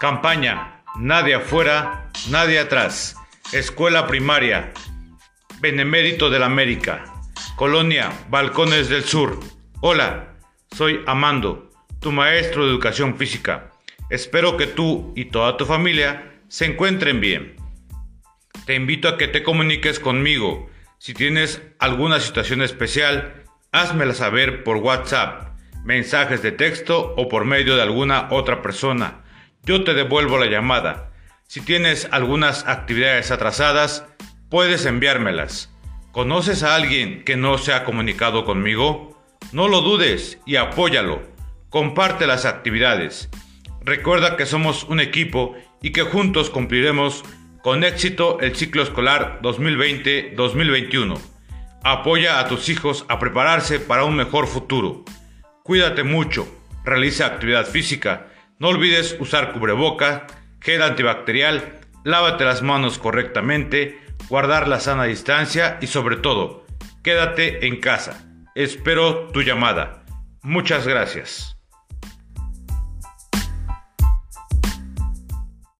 Campaña, nadie afuera, nadie atrás. Escuela primaria, Benemérito de la América. Colonia, Balcones del Sur. Hola, soy Amando, tu maestro de educación física. Espero que tú y toda tu familia se encuentren bien. Te invito a que te comuniques conmigo. Si tienes alguna situación especial, házmela saber por WhatsApp, mensajes de texto o por medio de alguna otra persona yo te devuelvo la llamada. Si tienes algunas actividades atrasadas, puedes enviármelas. ¿Conoces a alguien que no se ha comunicado conmigo? No lo dudes y apóyalo. Comparte las actividades. Recuerda que somos un equipo y que juntos cumpliremos con éxito el ciclo escolar 2020-2021. Apoya a tus hijos a prepararse para un mejor futuro. Cuídate mucho, realiza actividad física no olvides usar cubreboca, gel antibacterial, lávate las manos correctamente, guardar la sana distancia y sobre todo, quédate en casa. Espero tu llamada. Muchas gracias.